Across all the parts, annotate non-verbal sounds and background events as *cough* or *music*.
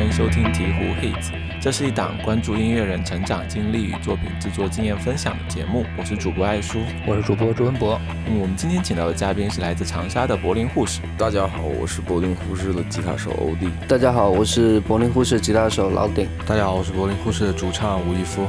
欢迎收听《鹈鹕 Hits》，这是一档关注音乐人成长经历与作品制作经验分享的节目。我是主播艾叔，我是主播朱文博。嗯，我们今天请到的嘉宾是来自长沙的柏林护士。大家好，我是柏林护士的吉他手欧弟。大家好，我是柏林护士吉他手老顶。大家好，我是柏林护士的主唱吴亦夫。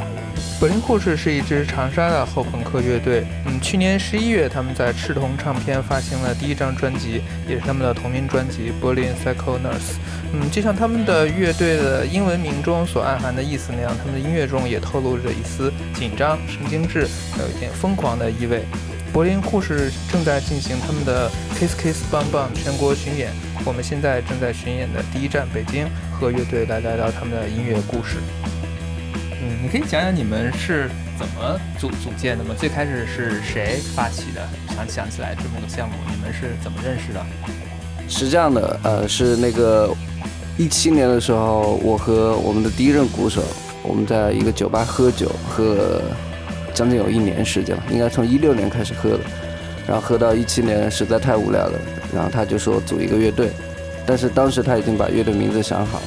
柏林护士是一支长沙的后朋克乐队。嗯，去年十一月，他们在赤铜唱片发行了第一张专辑，也是他们的同名专辑《Berlin Psycho Nurse》。嗯，就像他们的乐队的英文名中所暗含的意思那样，他们的音乐中也透露着一丝紧张、神经质，还有一点疯狂的意味。柏林护士正在进行他们的 Kiss Kiss Bang Bang 全国巡演，我们现在正在巡演的第一站北京，和乐队来聊聊他们的音乐故事。嗯，你可以讲讲你们是怎么组组建的吗？最开始是谁发起的？想想起来这么个项目，你们是怎么认识的？是这样的，呃，是那个。一七年的时候，我和我们的第一任鼓手，我们在一个酒吧喝酒，喝了将近有一年时间了，应该从一六年开始喝的，然后喝到一七年实在太无聊了，然后他就说组一个乐队，但是当时他已经把乐队名字想好了，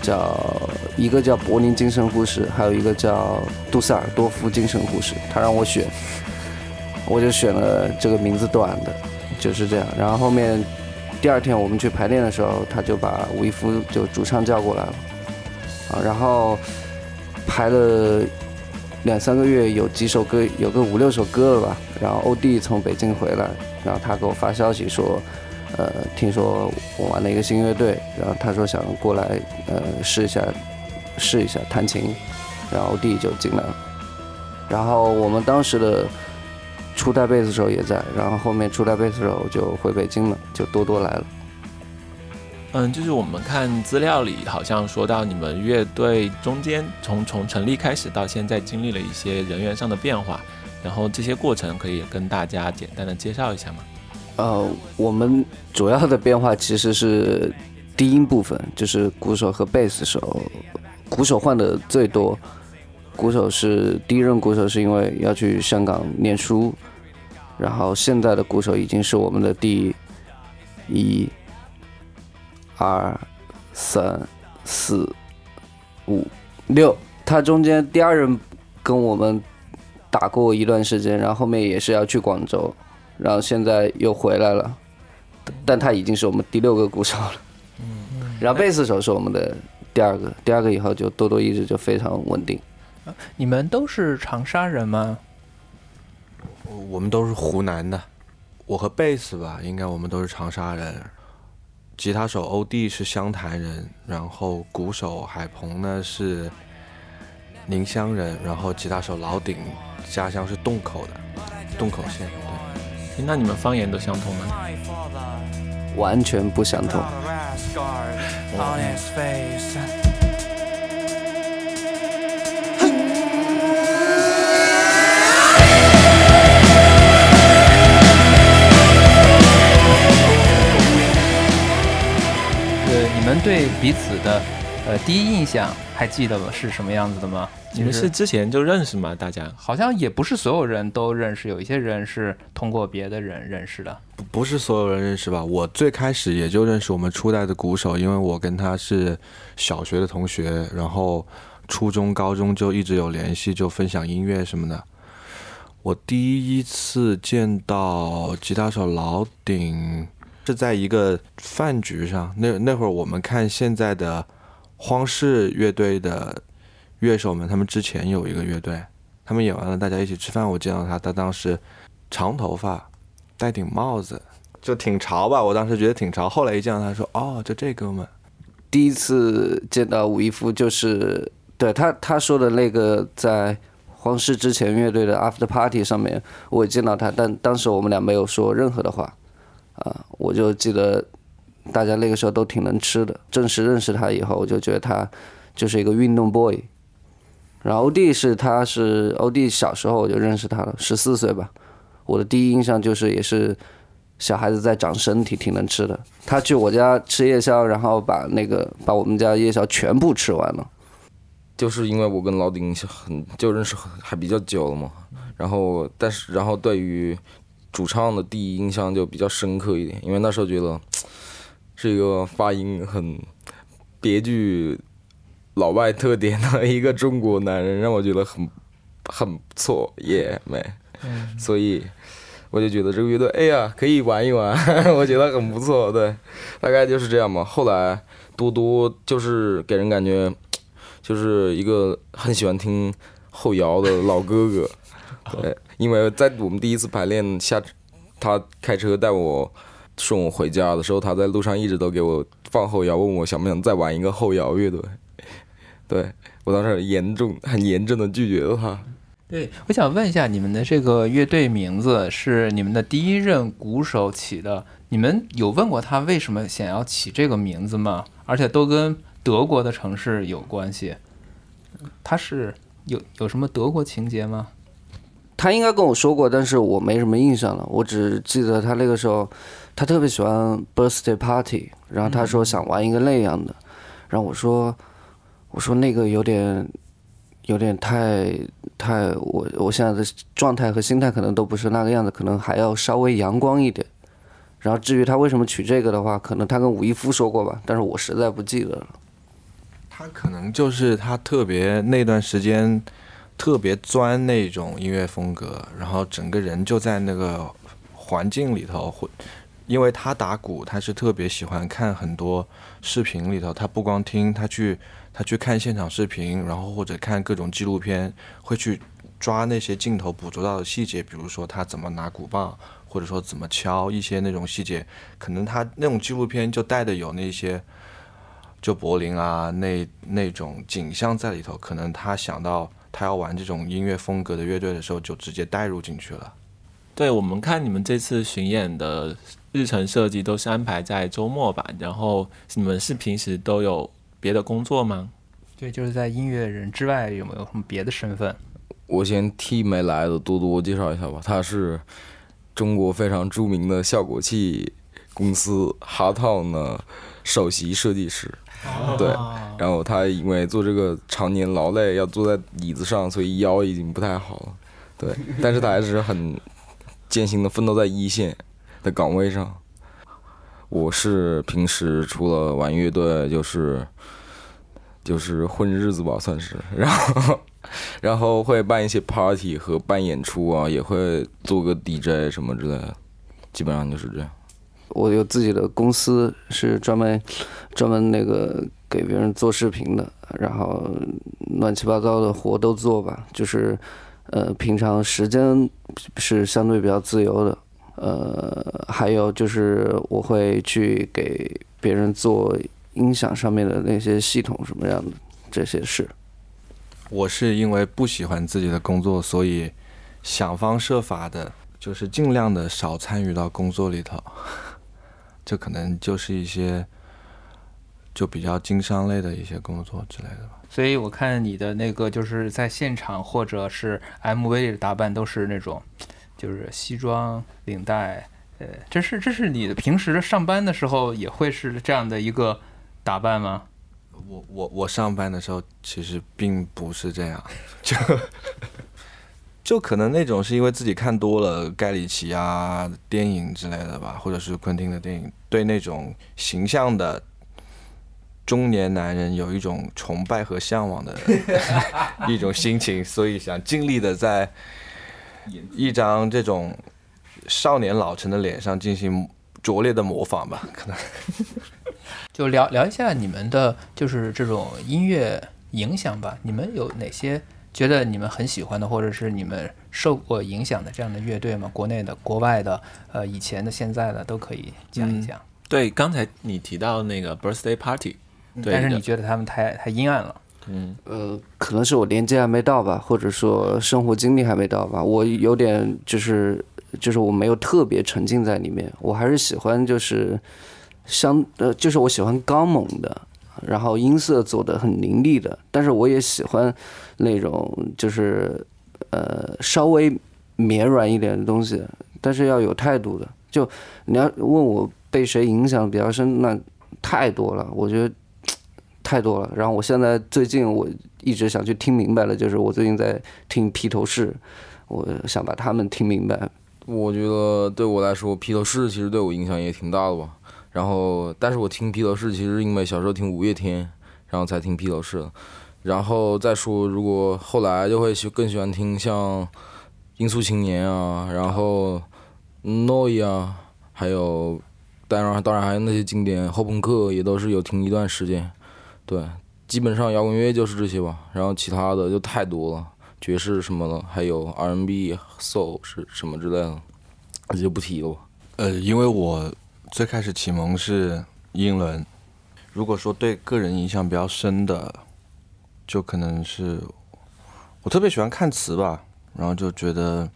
叫一个叫柏林精神护士，还有一个叫杜塞尔多夫精神护士，他 *laughs* 让我选，*laughs* 我就选了这个名字短的，就是这样，然后后面。第二天我们去排练的时候，他就把吴亦夫就主唱叫过来了，啊，然后排了两三个月，有几首歌，有个五六首歌了吧。然后欧弟从北京回来，然后他给我发消息说，呃，听说我玩了一个新乐队，然后他说想过来，呃，试一下，试一下弹琴，然后欧弟就进来了。然后我们当时的。初代贝斯手也在，然后后面初代贝斯手就回北京了，就多多来了。嗯，就是我们看资料里好像说到你们乐队中间从从成立开始到现在经历了一些人员上的变化，然后这些过程可以跟大家简单的介绍一下吗？呃，我们主要的变化其实是低音部分，就是鼓手和贝斯手，鼓手换的最多。鼓手是第一任鼓手，是因为要去香港念书，然后现在的鼓手已经是我们的第一、二、三、四、五、六。他中间第二任跟我们打过一段时间，然后后面也是要去广州，然后现在又回来了，但他已经是我们第六个鼓手了。嗯，然后贝斯手是我们的第二个，第二个以后就多多一直就非常稳定。你们都是长沙人吗？我们都是湖南的。我和贝斯吧，应该我们都是长沙人。吉他手欧弟是湘潭人，然后鼓手海鹏呢是宁乡人，然后吉他手老顶家乡是洞口的，洞口县。对，那你们方言都相通吗？完全不相通。你对彼此的呃第一印象还记得吗？是什么样子的吗？你们是之前就认识吗？大家好像也不是所有人都认识，有一些人是通过别的人认识的。不不是所有人认识吧？我最开始也就认识我们初代的鼓手，因为我跟他是小学的同学，然后初中、高中就一直有联系，就分享音乐什么的。我第一次见到吉他手老顶。是在一个饭局上，那那会儿我们看现在的荒室乐队的乐手们，他们之前有一个乐队，他们演完了，大家一起吃饭，我见到他，他当时长头发，戴顶帽子，就挺潮吧，我当时觉得挺潮。后来一见到他说，哦，就这哥们。第一次见到吴亦夫，就是对他他说的那个在荒室之前乐队的 after party 上面，我也见到他，但当时我们俩没有说任何的话。啊，我就记得大家那个时候都挺能吃的。正式认识他以后，我就觉得他就是一个运动 boy。然后欧弟是他是欧弟小时候我就认识他了，十四岁吧。我的第一印象就是也是小孩子在长身体，挺能吃的。他去我家吃夜宵，然后把那个把我们家夜宵全部吃完了。就是因为我跟老丁很就认识还比较久了嘛，然后但是然后对于。主唱的第一印象就比较深刻一点，因为那时候觉得是一个发音很别具老外特点的一个中国男人，让我觉得很很不错，*laughs* 耶、没。嗯，所以我就觉得这个乐队，哎呀，可以玩一玩，*laughs* 我觉得很不错。对，大概就是这样嘛。后来多多就是给人感觉就是一个很喜欢听后摇的老哥哥。对，*laughs* 因为在我们第一次排练下，他开车带我送我回家的时候，他在路上一直都给我放后摇，问我想不想再玩一个后摇乐队。*laughs* 对我当时很严重、很严重的拒绝了他。对，我想问一下，你们的这个乐队名字是你们的第一任鼓手起的，你们有问过他为什么想要起这个名字吗？而且都跟德国的城市有关系，他是有有什么德国情节吗？他应该跟我说过，但是我没什么印象了。我只记得他那个时候，他特别喜欢 birthday party，然后他说想玩一个那样的，然后我说，我说那个有点，有点太太我我现在的状态和心态可能都不是那个样子，可能还要稍微阳光一点。然后至于他为什么取这个的话，可能他跟吴亦夫说过吧，但是我实在不记得了。他可能就是他特别那段时间特别钻那种音乐风格，然后整个人就在那个环境里头，会因为他打鼓，他是特别喜欢看很多视频里头，他不光听，他去他去看现场视频，然后或者看各种纪录片，会去抓那些镜头捕捉到的细节，比如说他怎么拿鼓棒，或者说怎么敲一些那种细节，可能他那种纪录片就带的有那些。就柏林啊，那那种景象在里头，可能他想到他要玩这种音乐风格的乐队的时候，就直接带入进去了。对我们看你们这次巡演的日程设计都是安排在周末吧？然后你们是平时都有别的工作吗？对，就是在音乐人之外有没有什么别的身份？我先替没来的多多介绍一下吧，他是中国非常著名的效果器公司哈套的首席设计师。对，然后他因为做这个常年劳累，要坐在椅子上，所以腰已经不太好了。对，*laughs* 但是他还是很艰辛的奋斗在一线的岗位上。我是平时除了玩乐队，就是就是混日子吧，算是。*laughs* 然后然后会办一些 party 和办演出啊，也会做个 DJ 什么之类的，基本上就是这样。我有自己的公司，是专门专门那个给别人做视频的，然后乱七八糟的活都做吧。就是呃，平常时间是相对比较自由的。呃，还有就是我会去给别人做音响上面的那些系统什么样的这些事。我是因为不喜欢自己的工作，所以想方设法的，就是尽量的少参与到工作里头。这可能就是一些就比较经商类的一些工作之类的吧。所以我看你的那个就是在现场或者是 MV 里的打扮都是那种，就是西装领带，呃，这是这是你的平时上班的时候也会是这样的一个打扮吗？我我我上班的时候其实并不是这样，*laughs* 就就可能那种是因为自己看多了盖里奇啊电影之类的吧，或者是昆汀的电影，对那种形象的中年男人有一种崇拜和向往的 *laughs* 一种心情，所以想尽力的在一张这种少年老成的脸上进行拙劣的模仿吧，可能。*laughs* 就聊聊一下你们的，就是这种音乐影响吧。你们有哪些觉得你们很喜欢的，或者是你们受过影响的这样的乐队吗？国内的、国外的，呃，以前的、现在的都可以讲一讲。对，刚才你提到那个 birthday party，对但是你觉得他们太太阴暗了。嗯，呃，可能是我年纪还没到吧，或者说生活经历还没到吧，我有点就是就是我没有特别沉浸在里面，我还是喜欢就是相呃就是我喜欢刚猛的，然后音色做的很凌厉的，但是我也喜欢那种就是呃稍微绵软一点的东西，但是要有态度的。就你要问我被谁影响比较深，那太多了，我觉得太多了。然后我现在最近我一直想去听明白了，就是我最近在听披头士，我想把他们听明白。我觉得对我来说，披头士其实对我影响也挺大的吧。然后，但是我听披头士其实因为小时候听五月天，然后才听披头士。然后再说，如果后来就会喜更喜欢听像音速青年啊，然后 Noi 啊，还有当然当然还有那些经典后朋克也都是有听一段时间。对，基本上摇滚乐就是这些吧，然后其他的就太多了，爵士什么的，还有 R&B、Soul 是什么之类的，那就不提了吧。呃，因为我最开始启蒙是英伦，如果说对个人影响比较深的。就可能是我特别喜欢看词吧，然后就觉得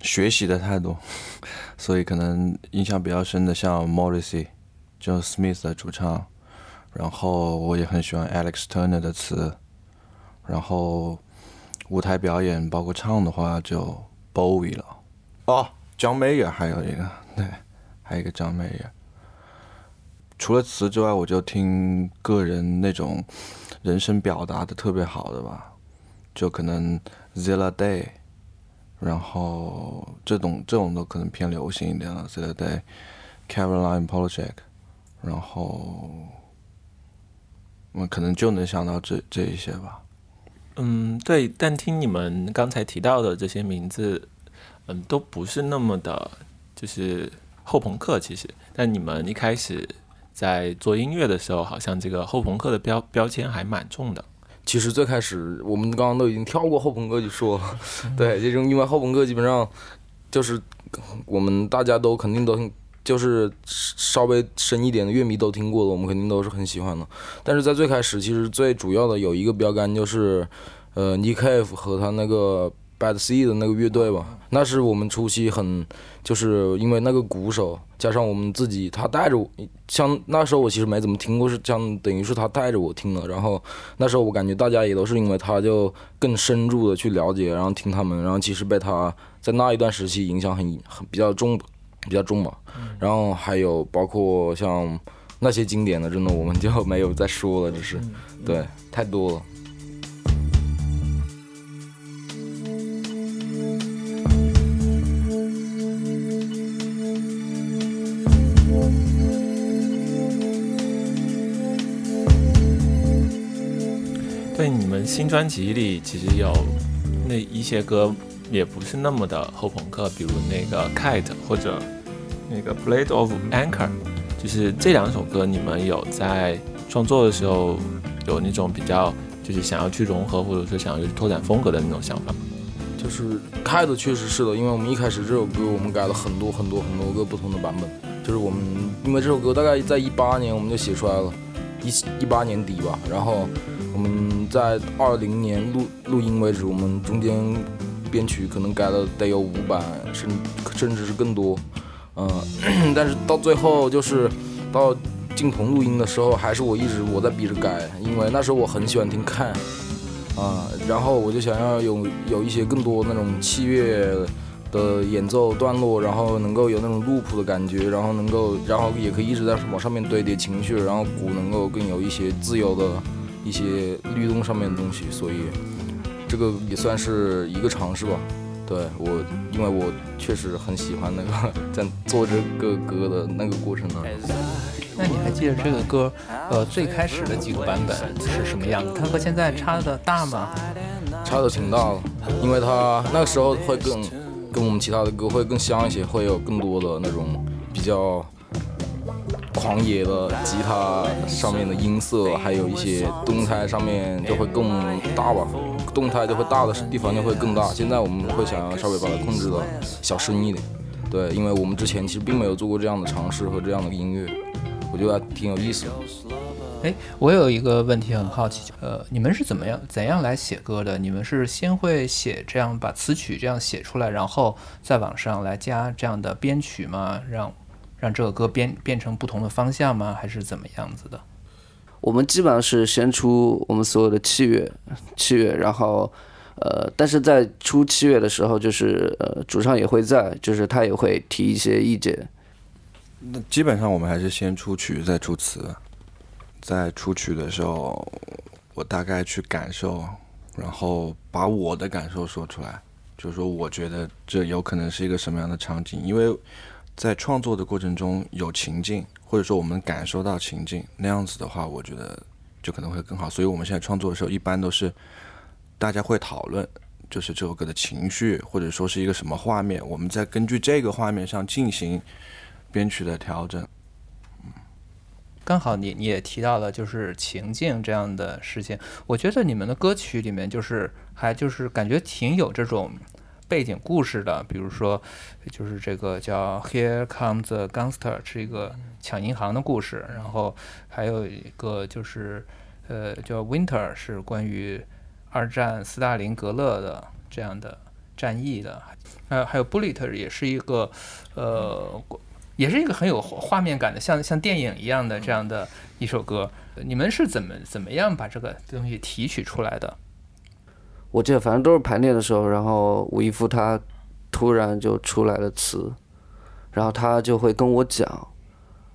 学习的太多，*laughs* 所以可能印象比较深的像 Morrissey，就 Smith 的主唱，然后我也很喜欢 Alex Turner 的词，然后舞台表演包括唱的话就 Bowie 了，哦，John Mayer 还有一个，对，还有一个 John Mayer。除了词之外，我就听个人那种。人声表达的特别好的吧，就可能 Zilla Day，然后这种这种都可能偏流行一点了。Zilla Day，Caroline Polachek，然后我可能就能想到这这一些吧。嗯，对，但听你们刚才提到的这些名字，嗯，都不是那么的，就是后朋克。其实，但你们一开始。在做音乐的时候，好像这个后朋克的标标签还蛮重的。其实最开始我们刚刚都已经跳过后朋克就说了，对，这种因为后朋克基本上就是我们大家都肯定都就是稍微深一点的乐迷都听过的，我们肯定都是很喜欢的。但是在最开始，其实最主要的有一个标杆就是呃，Nick Cave 和他那个。Bad Seed 的那个乐队吧，那是我们初期很，就是因为那个鼓手加上我们自己，他带着我，像那时候我其实没怎么听过，是像等于是他带着我听的。然后那时候我感觉大家也都是因为他就更深入的去了解，然后听他们，然后其实被他在那一段时期影响很很比较重，比较重嘛。然后还有包括像那些经典的，真的我们就没有再说了，就是对太多了。新专辑里其实有那一些歌也不是那么的后朋克，比如那个 Kite 或者那个 Blade of Anchor，就是这两首歌，你们有在创作的时候有那种比较就是想要去融合或者说想要去拓展风格的那种想法吗？就是 Kite 确实是的，因为我们一开始这首歌我们改了很多很多很多个不同的版本，就是我们因为这首歌大概在一八年我们就写出来了，一一八年底吧，然后。我们在二零年录录音为止，我们中间编曲可能改了得有五版，甚甚至是更多。嗯，*clears throat* 但是到最后就是到进棚录音的时候，还是我一直我在逼着改，因为那时候我很喜欢听看啊，然后我就想要有有一些更多那种器乐的演奏段落，然后能够有那种 loop 的感觉，然后能够然后也可以一直在往上面堆叠情绪，然后鼓能够更有一些自由的。一些律动上面的东西，所以这个也算是一个尝试吧。对我，因为我确实很喜欢那个 *laughs* 在做这个歌的那个过程呢。那你还记得这个歌，呃，最开始的几个版本是什么样子？它和现在差的大吗？差的挺大的，因为它那个时候会更跟我们其他的歌会更像一些，会有更多的那种比较。狂野的吉他上面的音色，还有一些动态上面就会更大吧，动态就会大的地方就会更大。现在我们会想要稍微把它控制的小声一点，对，因为我们之前其实并没有做过这样的尝试和这样的音乐，我觉得挺有意思的。哎，我有一个问题很好奇，呃，你们是怎么样怎样来写歌的？你们是先会写这样把词曲这样写出来，然后再往上来加这样的编曲吗？让让这个歌变变成不同的方向吗？还是怎么样子的？我们基本上是先出我们所有的器乐，器乐，然后，呃，但是在出器乐的时候，就是呃，主唱也会在，就是他也会提一些意见。那基本上我们还是先出曲再出词，在出曲的时候，我大概去感受，然后把我的感受说出来，就是说我觉得这有可能是一个什么样的场景，因为。在创作的过程中有情境，或者说我们感受到情境，那样子的话，我觉得就可能会更好。所以我们现在创作的时候，一般都是大家会讨论，就是这首歌的情绪，或者说是一个什么画面，我们再根据这个画面上进行编曲的调整。刚好你你也提到了就是情境这样的事情，我觉得你们的歌曲里面就是还就是感觉挺有这种背景故事的，比如说就是这个叫 Here Comes the Gangster 是一个抢银行的故事，然后还有一个就是呃叫 Winter 是关于二战斯大林格勒的这样的战役的，呃还有 Bullet 也是一个呃。也是一个很有画面感的，像像电影一样的这样的一首歌。你们是怎么怎么样把这个东西提取出来的？我记得反正都是排练的时候，然后吴亦夫他突然就出来了词，然后他就会跟我讲，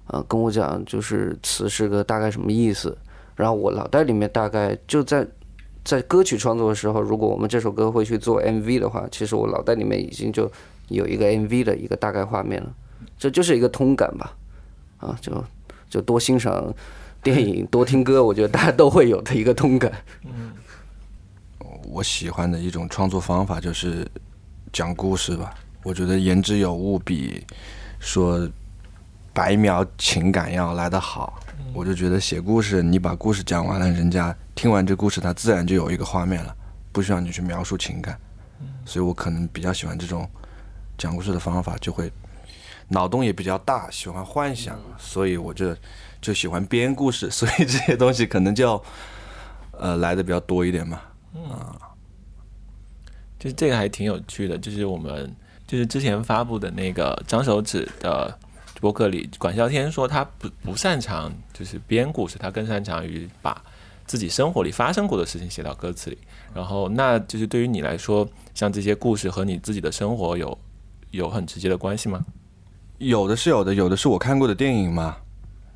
啊，跟我讲就是词是个大概什么意思。然后我脑袋里面大概就在在歌曲创作的时候，如果我们这首歌会去做 MV 的话，其实我脑袋里面已经就有一个 MV 的一个大概画面了。这就是一个通感吧，啊，就就多欣赏电影，多听歌，我觉得大家都会有的一个通感。嗯，我喜欢的一种创作方法就是讲故事吧。我觉得言之有物比说白描情感要来得好。我就觉得写故事，你把故事讲完了，人家听完这故事，他自然就有一个画面了，不需要你去描述情感。所以我可能比较喜欢这种讲故事的方法，就会。脑洞也比较大，喜欢幻想，所以我就就喜欢编故事，所以这些东西可能就呃来的比较多一点嘛。啊，就是这个还挺有趣的，就是我们就是之前发布的那个张手指的博客里，管啸天说他不不擅长就是编故事，他更擅长于把自己生活里发生过的事情写到歌词里。然后，那就是对于你来说，像这些故事和你自己的生活有有很直接的关系吗？有的是有的，有的是我看过的电影嘛，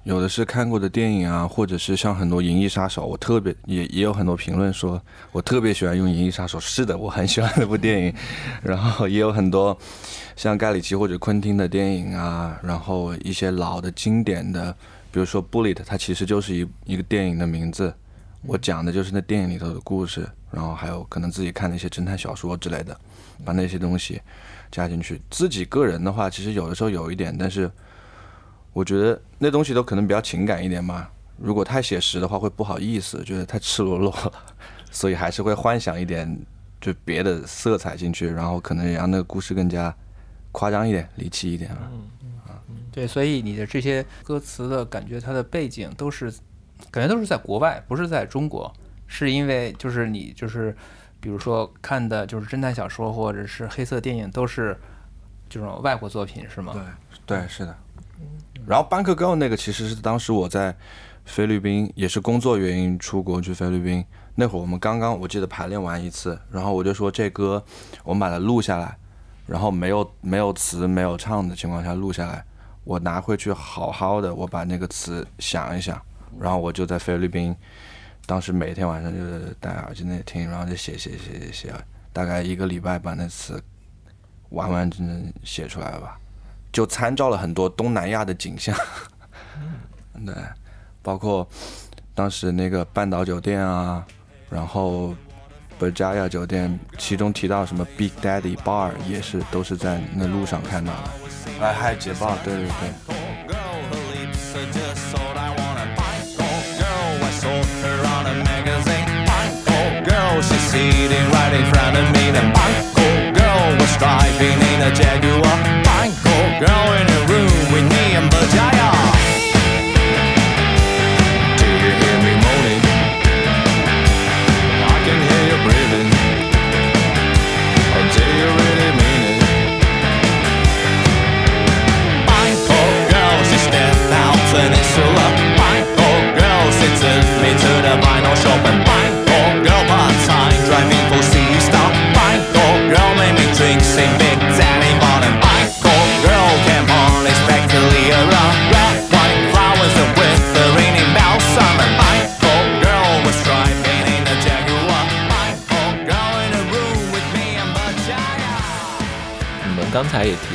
有的是看过的电影啊，或者是像很多《银翼杀手》，我特别也也有很多评论说我特别喜欢用《银翼杀手》，是的，我很喜欢那部电影。然后也有很多像盖里奇或者昆汀的电影啊，然后一些老的经典的，比如说《Bullet》，它其实就是一一个电影的名字，我讲的就是那电影里头的故事。然后还有可能自己看的一些侦探小说之类的，把那些东西。加进去，自己个人的话，其实有的时候有一点，但是我觉得那东西都可能比较情感一点嘛。如果太写实的话，会不好意思，觉得太赤裸裸了，所以还是会幻想一点，就别的色彩进去，然后可能也让那个故事更加夸张一点、离奇一点啊。嗯嗯对，所以你的这些歌词的感觉，它的背景都是感觉都是在国外，不是在中国，是因为就是你就是。比如说看的就是侦探小说或者是黑色电影，都是这种外国作品，是吗？对，对，是的。然后《Bank Girl》那个其实是当时我在菲律宾，也是工作原因出国去菲律宾。那会儿我们刚刚我记得排练完一次，然后我就说这歌我们把它录下来，然后没有没有词没有唱的情况下录下来，我拿回去好好的我把那个词想一想，然后我就在菲律宾。当时每天晚上就是戴耳机那听，然后就写写写写写，大概一个礼拜把那词完完整整写出来了吧。就参照了很多东南亚的景象，对，包括当时那个半岛酒店啊，然后 Berjaya 酒店，其中提到什么 Big Daddy Bar 也是都是在那路上看到的。哎，还有捷豹，对对对。she's sitting right in front of me. The Bangkok girl was driving in a Jaguar. going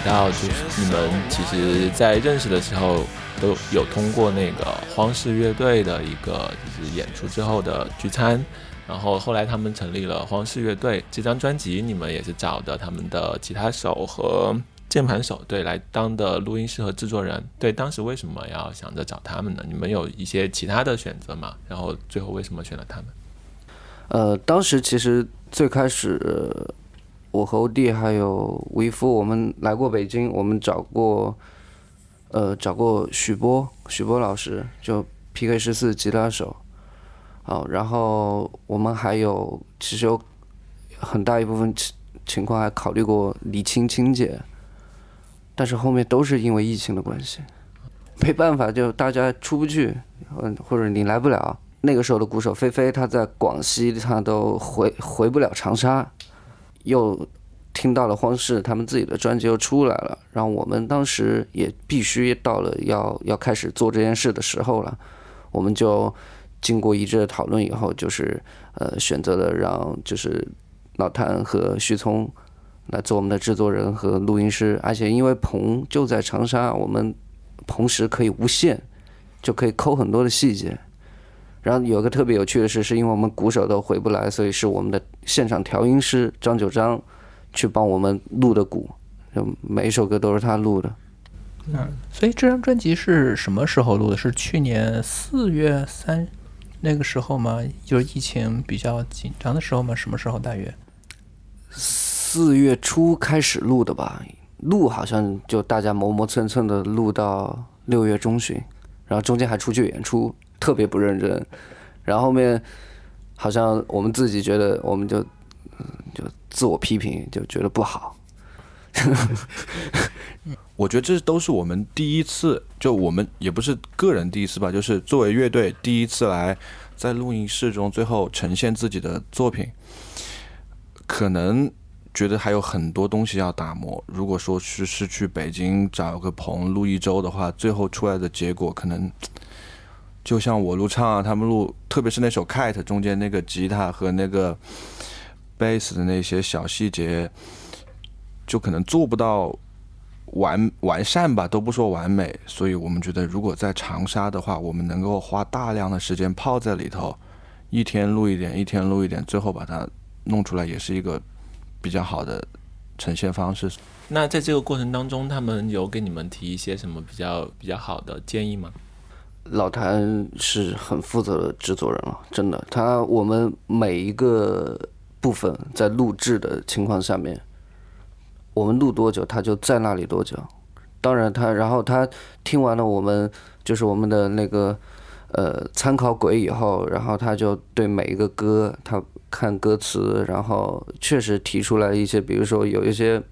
到，就是你们其实在认识的时候都有通过那个荒氏乐队的一个就是演出之后的聚餐，然后后来他们成立了荒氏乐队。这张专辑你们也是找的他们的吉他手和键盘手对来当的录音师和制作人。对，当时为什么要想着找他们呢？你们有一些其他的选择吗？然后最后为什么选了他们？呃，当时其实最开始，我和欧弟还有吴一夫，我们来过北京，我们找过，呃，找过许波，许波老师，就 PK 十四吉他手，好，然后我们还有其实有很大一部分情情况还考虑过李青青姐，但是后面都是因为疫情的关系，没办法，就大家出不去，嗯，或者你来不了。那个时候的鼓手菲菲，他在广西，他都回回不了长沙，又听到了荒氏他们自己的专辑又出来了，然后我们当时也必须到了要要开始做这件事的时候了，我们就经过一致的讨论以后，就是呃选择了让就是老谭和徐聪来做我们的制作人和录音师，而且因为棚就在长沙，我们棚时可以无限，就可以抠很多的细节。然后有个特别有趣的事，是因为我们鼓手都回不来，所以是我们的现场调音师张九章去帮我们录的鼓，就每一首歌都是他录的。嗯，所以这张专辑是什么时候录的？是去年四月三那个时候吗？就是疫情比较紧张的时候吗？什么时候大约？四月初开始录的吧，录好像就大家磨磨蹭蹭的录到六月中旬，然后中间还出去演出。特别不认真，然后后面好像我们自己觉得，我们就就自我批评，就觉得不好。*laughs* 我觉得这都是我们第一次，就我们也不是个人第一次吧，就是作为乐队第一次来在录音室中最后呈现自己的作品，可能觉得还有很多东西要打磨。如果说是是去北京找个棚录一周的话，最后出来的结果可能。就像我录唱啊，他们录，特别是那首《Cat》中间那个吉他和那个贝斯的那些小细节，就可能做不到完完善吧，都不说完美。所以我们觉得，如果在长沙的话，我们能够花大量的时间泡在里头，一天录一点，一天录一点，最后把它弄出来，也是一个比较好的呈现方式。那在这个过程当中，他们有给你们提一些什么比较比较好的建议吗？老谭是很负责的制作人了，真的。他我们每一个部分在录制的情况下面，我们录多久，他就在那里多久。当然他，然后他听完了我们就是我们的那个呃参考轨以后，然后他就对每一个歌他看歌词，然后确实提出来一些，比如说有一些。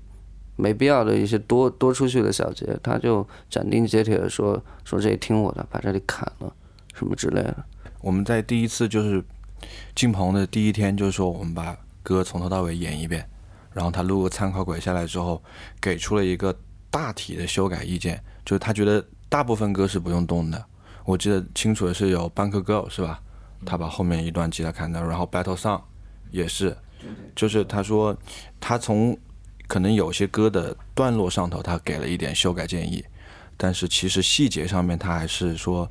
没必要的一些多多出去的小节，他就斩钉截铁的说说这里听我的，把这里砍了，什么之类的。我们在第一次就是进棚的第一天，就是说我们把歌从头到尾演一遍，然后他录个参考轨下来之后，给出了一个大体的修改意见，就是他觉得大部分歌是不用动的。我记得清楚的是有《Bank Girl》是吧？他把后面一段吉他砍掉，然后《Battle Song》也是，就是他说他从。可能有些歌的段落上头，他给了一点修改建议，但是其实细节上面，他还是说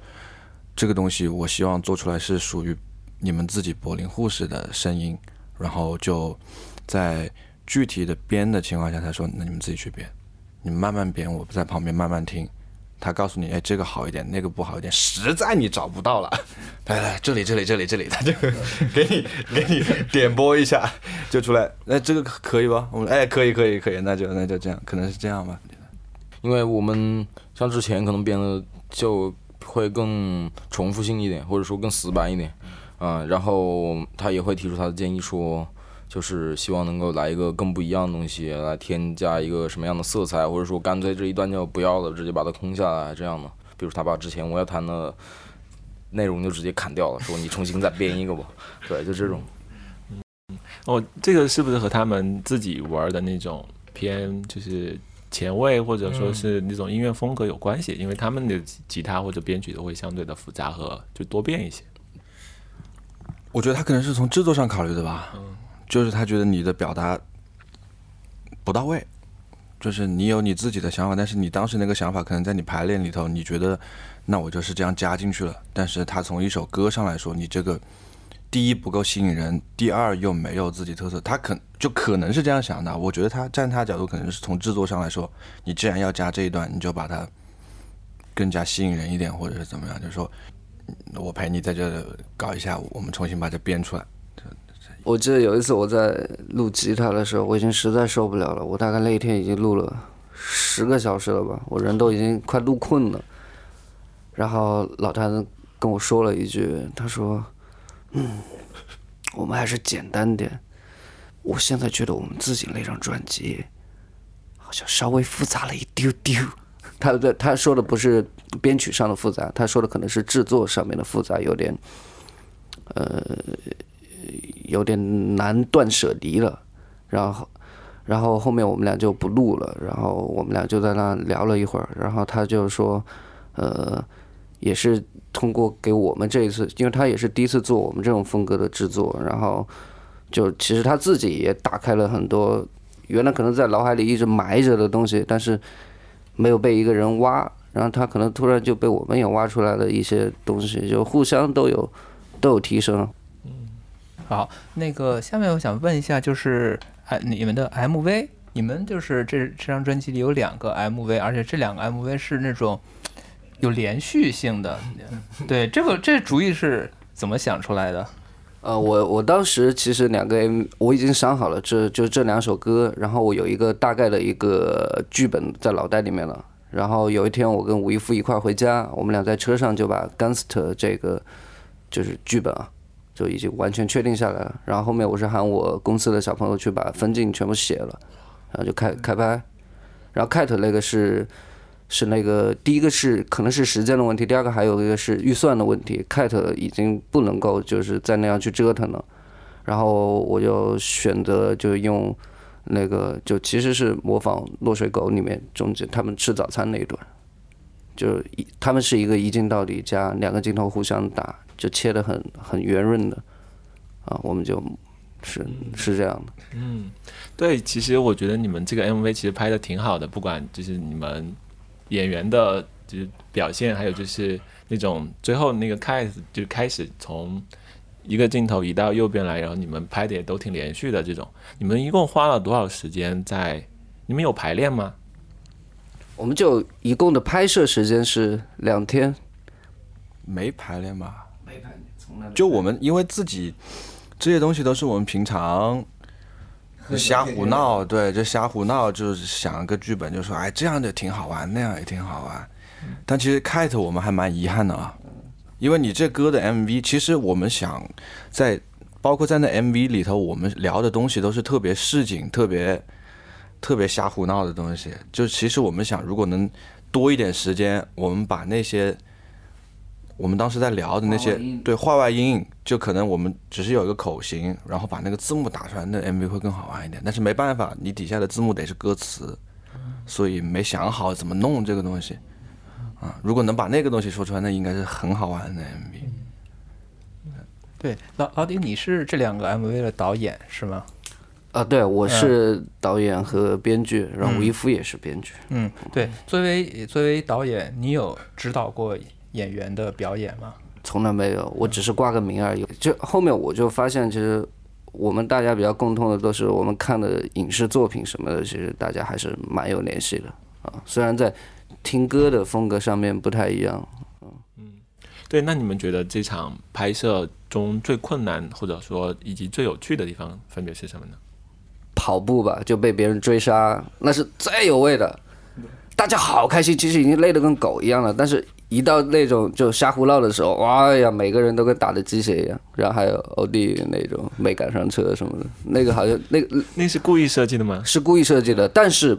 这个东西，我希望做出来是属于你们自己柏林护士的声音，然后就在具体的编的情况下，他说那你们自己去编，你们慢慢编，我不在旁边慢慢听。他告诉你，哎，这个好一点，那个不好一点，实在你找不到了，*laughs* 来来，这里这里这里这里，他就给你给你点播一下，就出来，那这个可以吧？我们哎，可以可以可以，那就那就这样，可能是这样吧。因为我们像之前可能编的就会更重复性一点，或者说更死板一点，啊，然后他也会提出他的建议说。就是希望能够来一个更不一样的东西，来添加一个什么样的色彩，或者说干脆这一段就不要了，直接把它空下来这样的。比如他把之前我要弹的内容就直接砍掉了，说你重新再编一个吧。对，就这种。嗯，*laughs* 哦，这个是不是和他们自己玩的那种偏就是前卫，或者说是那种音乐风格有关系？因为他们的吉他或者编曲都会相对的复杂和就多变一些。我觉得他可能是从制作上考虑的吧。嗯。就是他觉得你的表达不到位，就是你有你自己的想法，但是你当时那个想法可能在你排练里头，你觉得那我就是这样加进去了。但是他从一首歌上来说，你这个第一不够吸引人，第二又没有自己特色，他可就可能是这样想的。我觉得他站他角度，可能是从制作上来说，你既然要加这一段，你就把它更加吸引人一点，或者是怎么样，就是说我陪你在这搞一下，我们重新把这编出来。我记得有一次我在录吉他的时候，我已经实在受不了了。我大概那一天已经录了十个小时了吧，我人都已经快录困了。然后老谭跟我说了一句，他说：“嗯，我们还是简单点。我现在觉得我们自己那张专辑好像稍微复杂了一丢丢。*laughs* ”他的他说的不是编曲上的复杂，他说的可能是制作上面的复杂，有点呃有点难断舍离了。然后然后后面我们俩就不录了，然后我们俩就在那聊了一会儿，然后他就说，呃，也是通过给我们这一次，因为他也是第一次做我们这种风格的制作，然后就其实他自己也打开了很多原来可能在脑海里一直埋着的东西，但是没有被一个人挖，然后他可能突然就被我们也挖出来了一些东西，就互相都有都有提升。好，那个下面我想问一下，就是哎，你们的 MV，你们就是这这张专辑里有两个 MV，而且这两个 MV 是那种有连续性的。*laughs* 对，这个这主意是怎么想出来的？呃，我我当时其实两个 M 我已经想好了，这就这两首歌，然后我有一个大概的一个剧本在脑袋里面了。然后有一天我跟吴亦夫一块儿回家，我们俩在车上就把《Gangster》这个就是剧本啊，就已经完全确定下来了。然后后面我是喊我公司的小朋友去把分镜全部写了，然后就开开拍。然后 Cat 那个是是那个第一个是可能是时间的问题，第二个还有一个是预算的问题。Cat 已经不能够就是再那样去折腾了，然后我就选择就用那个就其实是模仿《落水狗》里面中间他们吃早餐那一段，就一他们是一个一镜到底加两个镜头互相打，就切的很很圆润的啊，我们就是是这样的。嗯，对，其实我觉得你们这个 MV 其实拍的挺好的，不管就是你们演员的就是表现，还有就是那种最后那个开始就开始从一个镜头移到右边来，然后你们拍的也都挺连续的这种。你们一共花了多少时间在？你们有排练吗？我们就一共的拍摄时间是两天，没排练吧？没排练，从来就我们因为自己这些东西都是我们平常瞎胡闹，对，就瞎胡闹，就是想个剧本，就说哎这样就挺好玩，那样也挺好玩。但其实 Kite 我们还蛮遗憾的啊，因为你这歌的 MV，其实我们想在包括在那 MV 里头，我们聊的东西都是特别市井、特别特别瞎胡闹的东西。就其实我们想，如果能多一点时间，我们把那些我们当时在聊的那些对话外音，就可能我们只是有一个口型，然后把那个字幕打出来，那 MV 会更好玩一点。但是没办法，你底下的字幕得是歌词，所以没想好怎么弄这个东西。啊，如果能把那个东西说出来，那应该是很好玩的 MV。对，老老丁，你是这两个 MV 的导演是吗？啊，对，我是导演和编剧，然后吴亦夫也是编剧。嗯，对，作为作为导演，你有指导过演员的表演吗？从来没有，我只是挂个名而已。就后面我就发现，其实我们大家比较共通的都是我们看的影视作品什么的，其实大家还是蛮有联系的啊。虽然在听歌的风格上面不太一样，嗯对，那你们觉得这场拍摄中最困难，或者说以及最有趣的地方分别是什么呢？跑步吧就被别人追杀，那是最有味的。大家好开心，其实已经累得跟狗一样了，但是一到那种就瞎胡闹的时候，哇呀，每个人都跟打了鸡血一样。然后还有欧弟那种没赶上车什么的，那个好像 *laughs* 那个那是故意设计的吗？是故意设计的，但是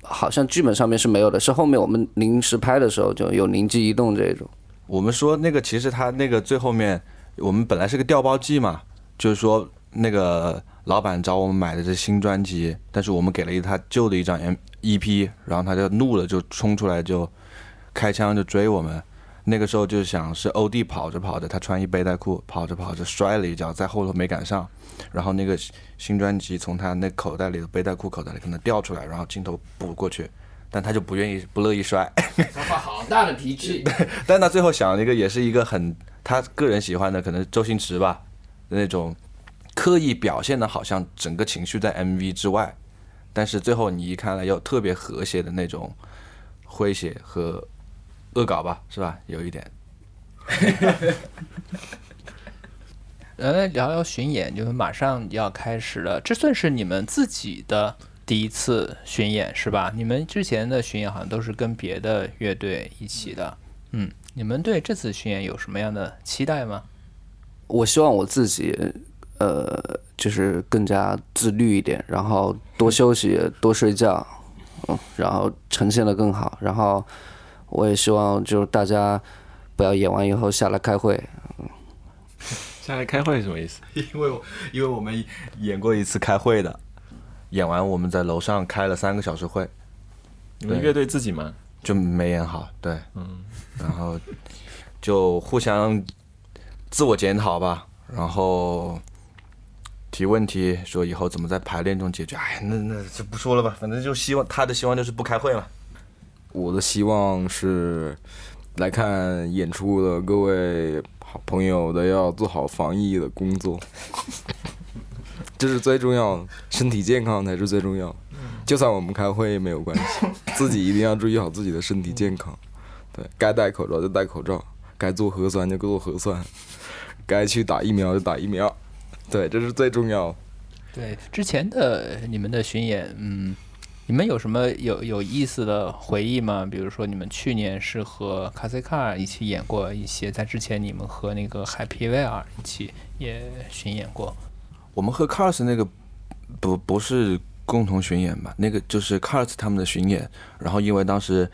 好像剧本上面是没有的，是后面我们临时拍的时候就有灵机一动这种。我们说那个其实他那个最后面，我们本来是个调包计嘛，就是说那个老板找我们买的这新专辑，但是我们给了一他旧的一张 M EP，然后他就怒了，就冲出来就开枪就追我们。那个时候就想是欧弟跑着跑着，他穿一背带裤，跑着跑着摔了一跤，在后头没赶上，然后那个新专辑从他那口袋里的背带裤口袋里可能掉出来，然后镜头补过去，但他就不愿意不乐意摔，他发好大的脾气。*laughs* 但他最后想了一个也是一个很他个人喜欢的，可能周星驰吧那种刻意表现的好像整个情绪在 MV 之外，但是最后你一看来又特别和谐的那种诙谐和恶搞吧，是吧？有一点。来，*laughs* 聊聊巡演，就是马上要开始了，这算是你们自己的第一次巡演是吧？你们之前的巡演好像都是跟别的乐队一起的，嗯，你们对这次巡演有什么样的期待吗？我希望我自己，呃，就是更加自律一点，然后多休息、多睡觉，嗯，然后呈现的更好。然后我也希望就是大家不要演完以后下来开会，嗯下来开会是什么意思？*laughs* 因为我因为我们演过一次开会的，演完我们在楼上开了三个小时会，对你们乐队自己吗？就没演好，对，嗯，然后就互相自我检讨吧，然后提问题，说以后怎么在排练中解决。哎，那那就不说了吧，反正就希望他的希望就是不开会嘛。我的希望是来看演出的各位好朋友的要做好防疫的工作，*laughs* 这是最重要的，身体健康才是最重要的。就算我们开会也没有关系，*laughs* 自己一定要注意好自己的身体健康。对该戴口罩就戴口罩，该做核酸就做核酸，该去打疫苗就打疫苗。*laughs* 对，这是最重要的。对，之前的你们的巡演，嗯，你们有什么有有意思的回忆吗？比如说你们去年是和卡塞卡一起演过一些，在之前你们和那个 Happy w e a r 一起也巡演过。我们和 Cars 那个不不是共同巡演吧？那个就是 Cars 他们的巡演，然后因为当时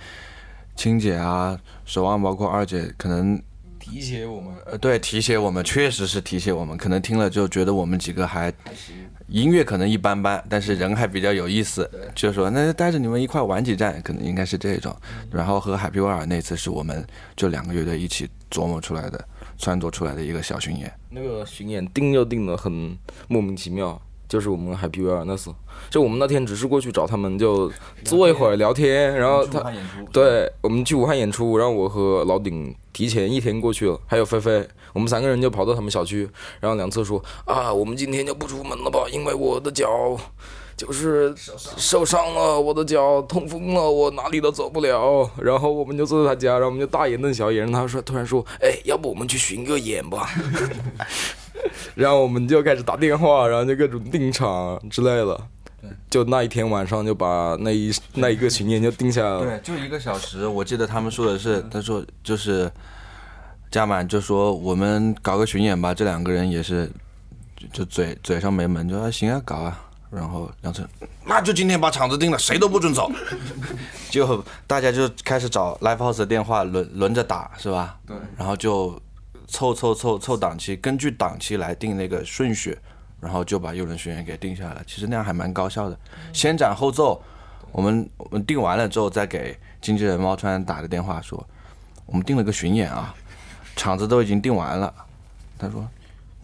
青姐啊、守望包括二姐可能提携我们，呃对提携我们，确实是提携我们，可能听了就觉得我们几个还音乐可能一般般，但是人还比较有意思，就说那就带着你们一块玩几站，可能应该是这种。然后和海皮威尔那次是我们就两个乐队一起琢磨出来的、创作出来的一个小巡演。那个巡演定就定的很莫名其妙，就是我们 Happy VR 那次，就我们那天只是过去找他们，就坐一会儿聊天，然后他对我们去武汉演出，然后我和老顶提前一天过去了，还有菲菲，我们三个人就跑到他们小区，然后两次说啊，我们今天就不出门了吧，因为我的脚就是受伤了，我的脚痛风了，我哪里都走不了。然后我们就坐在他家，然后我们就大眼瞪小眼，然后他说突然说，哎，要不我们去巡个演吧？*laughs* 然后我们就开始打电话，然后就各种订场之类的。就那一天晚上就把那一那一个巡演就定下来了。对，就一个小时。我记得他们说的是，他说就是加满就说我们搞个巡演吧，这两个人也是就就嘴嘴上没门，就说、啊、行啊搞啊。然后梁晨，那就今天把场子定了，谁都不准走。*laughs* 就大家就开始找 live house 的电话轮轮着打，是吧？对。然后就凑凑凑凑档期，根据档期来定那个顺序。然后就把诱人巡演给定下来了，其实那样还蛮高效的，先斩后奏。我们我们定完了之后，再给经纪人猫川打个电话说，我们定了个巡演啊，场子都已经定完了。他说，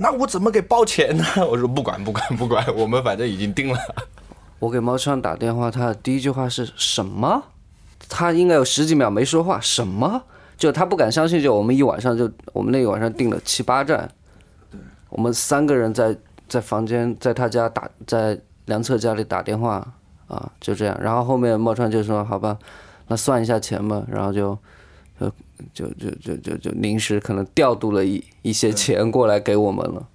那我怎么给包钱呢？*laughs* 我说不管不管不管，我们反正已经定了。我给猫川打电话，他的第一句话是什么？他应该有十几秒没说话，什么？就他不敢相信，就我们一晚上就我们那一晚上订了七八站，我们三个人在。在房间，在他家打，在梁策家里打电话啊，就这样。然后后面茂川就说：“好吧，那算一下钱吧。”然后就就就就就就就临时可能调度了一一些钱过来给我们了，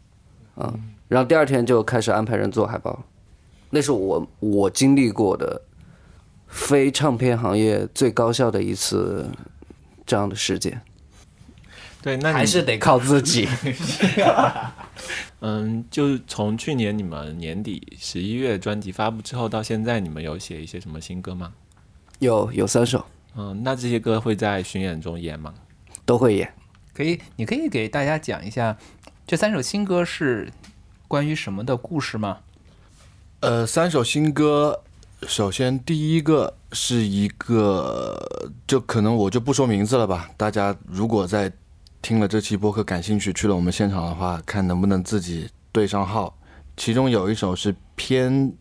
啊。然后第二天就开始安排人做海报，那是我我经历过的非唱片行业最高效的一次这样的事件。对，那还是得靠自己。*laughs* *laughs* 嗯，就从去年你们年底十一月专辑发布之后到现在，你们有写一些什么新歌吗？有，有三首。嗯，那这些歌会在巡演中演吗？都会演。可以，你可以给大家讲一下这三首新歌是关于什么的故事吗？呃，三首新歌首先第一个是一个，就可能我就不说名字了吧。大家如果在听了这期播客感兴趣，去了我们现场的话，看能不能自己对上号。其中有一首是偏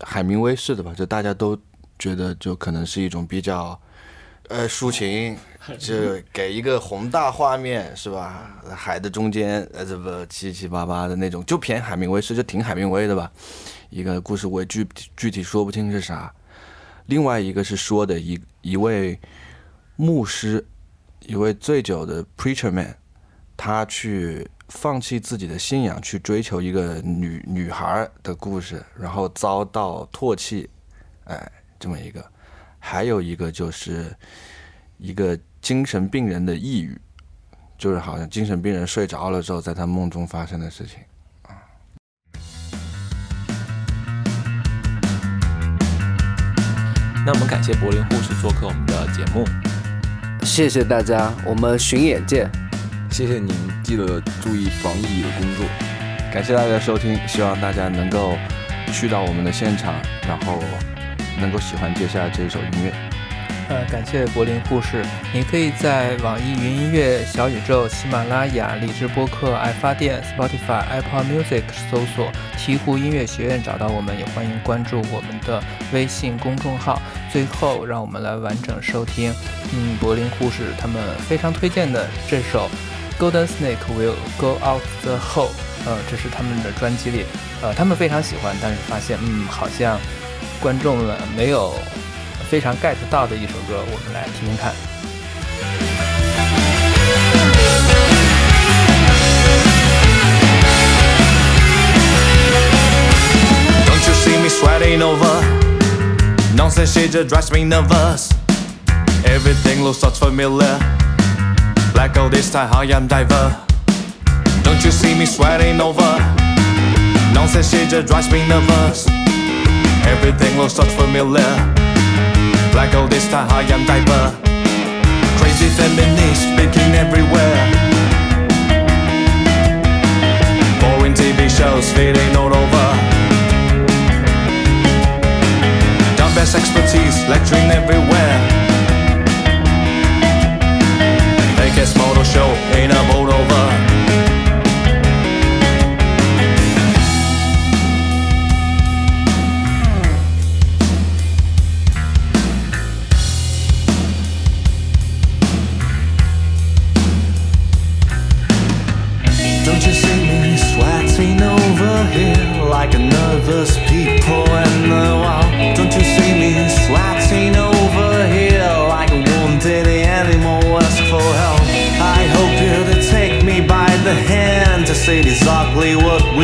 海明威式的吧，就大家都觉得就可能是一种比较呃抒情，就给一个宏大画面是吧？海的中间呃这不七七八八的那种，就偏海明威式，就挺海明威的吧。一个故事我也具具体说不清是啥。另外一个是说的一一位牧师，一位醉酒的 preacher man，他去。放弃自己的信仰去追求一个女女孩的故事，然后遭到唾弃，哎，这么一个，还有一个就是一个精神病人的抑郁，就是好像精神病人睡着了之后，在他梦中发生的事情啊。那我们感谢柏林护士做客我们的节目，谢谢大家，我们巡演见。谢谢您，记得注意防疫的工作。感谢大家收听，希望大家能够去到我们的现场，然后能够喜欢接下来这一首音乐。呃，感谢柏林护士，你可以在网易云音乐、小宇宙、喜马拉雅、荔枝播客、爱发电、Spotify、Apple Music 搜索“鹈鹕音乐学院”找到我们，也欢迎关注我们的微信公众号。最后，让我们来完整收听，嗯，柏林护士他们非常推荐的这首。Golden Snake will go out the hole，呃，这是他们的专辑里，呃，他们非常喜欢，但是发现，嗯，好像观众们没有非常 get 到的一首歌，我们来听听看。Don't you see me sweating over? Nonsense shit just drives me nervous. Everything looks so familiar. Like all this time I am diver Don't you see me sweating over Nonsense shit just drives me nervous Everything looks so familiar. Like all this am diver. Crazy feminist speaking everywhere. Boring TV shows feeding all over. Dumbass expertise lecturing everywhere. Vegas Motor Show ain't a boat over. Mercedes ugly, what we